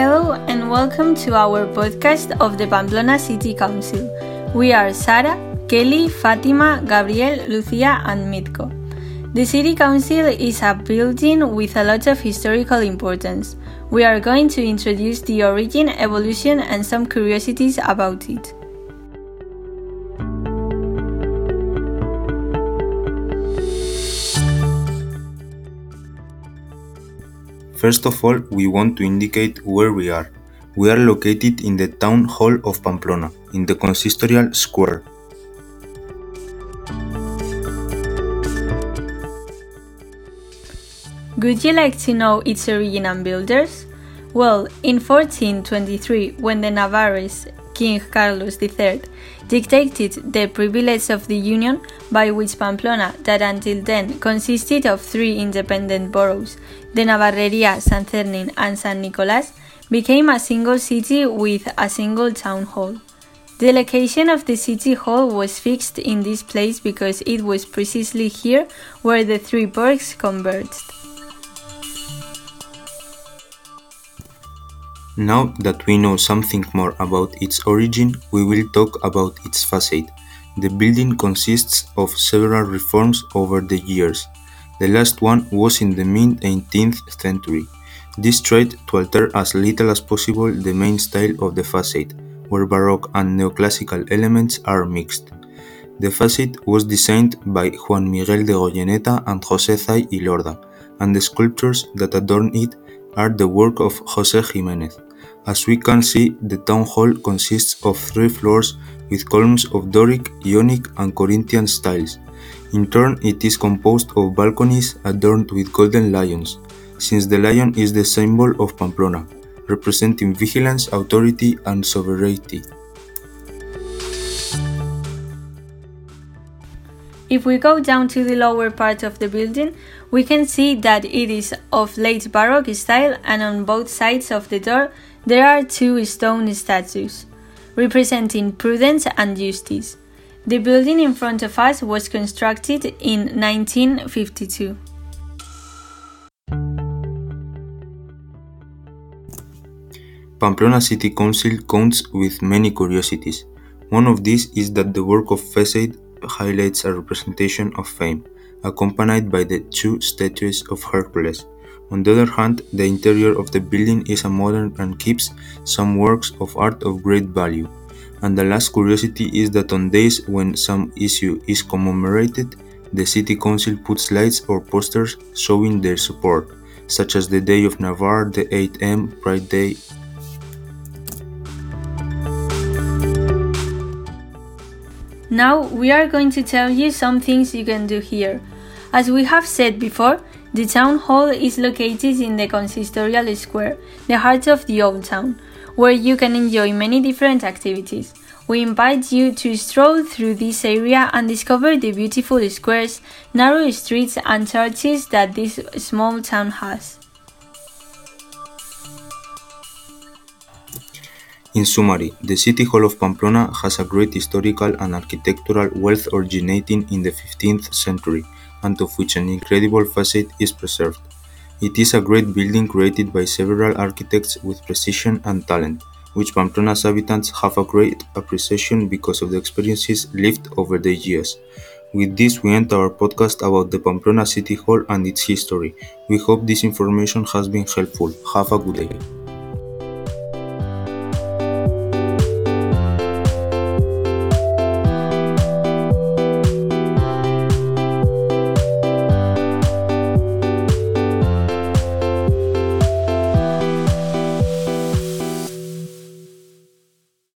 Hello and welcome to our podcast of the Pamplona City Council. We are Sara, Kelly, Fatima, Gabriel, Lucia, and Mitko. The City Council is a building with a lot of historical importance. We are going to introduce the origin, evolution, and some curiosities about it. First of all, we want to indicate where we are. We are located in the town hall of Pamplona, in the consistorial square. Would you like to know its origin and builders? Well, in 1423, when the Navarrese King Carlos III dictated the privilege of the Union, by which Pamplona, that until then consisted of three independent boroughs, the Navarreria, San Cernin, and San Nicolas, became a single city with a single town hall. The location of the city hall was fixed in this place because it was precisely here where the three burghs converged. Now that we know something more about its origin, we will talk about its facade. The building consists of several reforms over the years. The last one was in the mid-18th century. This tried to alter as little as possible the main style of the facade, where Baroque and neoclassical elements are mixed. The facade was designed by Juan Miguel de Goyeneta and José Zay y Lorda, and the sculptures that adorn it are the work of José Jiménez. As we can see, the town hall consists of three floors with columns of Doric, Ionic, and Corinthian styles. In turn, it is composed of balconies adorned with golden lions, since the lion is the symbol of Pamplona, representing vigilance, authority, and sovereignty. If we go down to the lower part of the building, we can see that it is of late Baroque style and on both sides of the door there are two stone statues, representing prudence and justice. The building in front of us was constructed in 1952. Pamplona City Council counts with many curiosities. One of these is that the work of facade highlights a representation of fame, accompanied by the two statues of Hercules. On the other hand, the interior of the building is a modern and keeps some works of art of great value. And the last curiosity is that on days when some issue is commemorated, the city council puts lights or posters showing their support, such as the Day of Navarre, the 8M, Pride Day, Now we are going to tell you some things you can do here. As we have said before, the town hall is located in the consistorial square, the heart of the old town, where you can enjoy many different activities. We invite you to stroll through this area and discover the beautiful squares, narrow streets, and churches that this small town has. In summary, the City Hall of Pamplona has a great historical and architectural wealth originating in the 15th century, and of which an incredible facade is preserved. It is a great building created by several architects with precision and talent, which Pamplona's inhabitants have a great appreciation because of the experiences lived over the years. With this, we end our podcast about the Pamplona City Hall and its history. We hope this information has been helpful. Have a good day.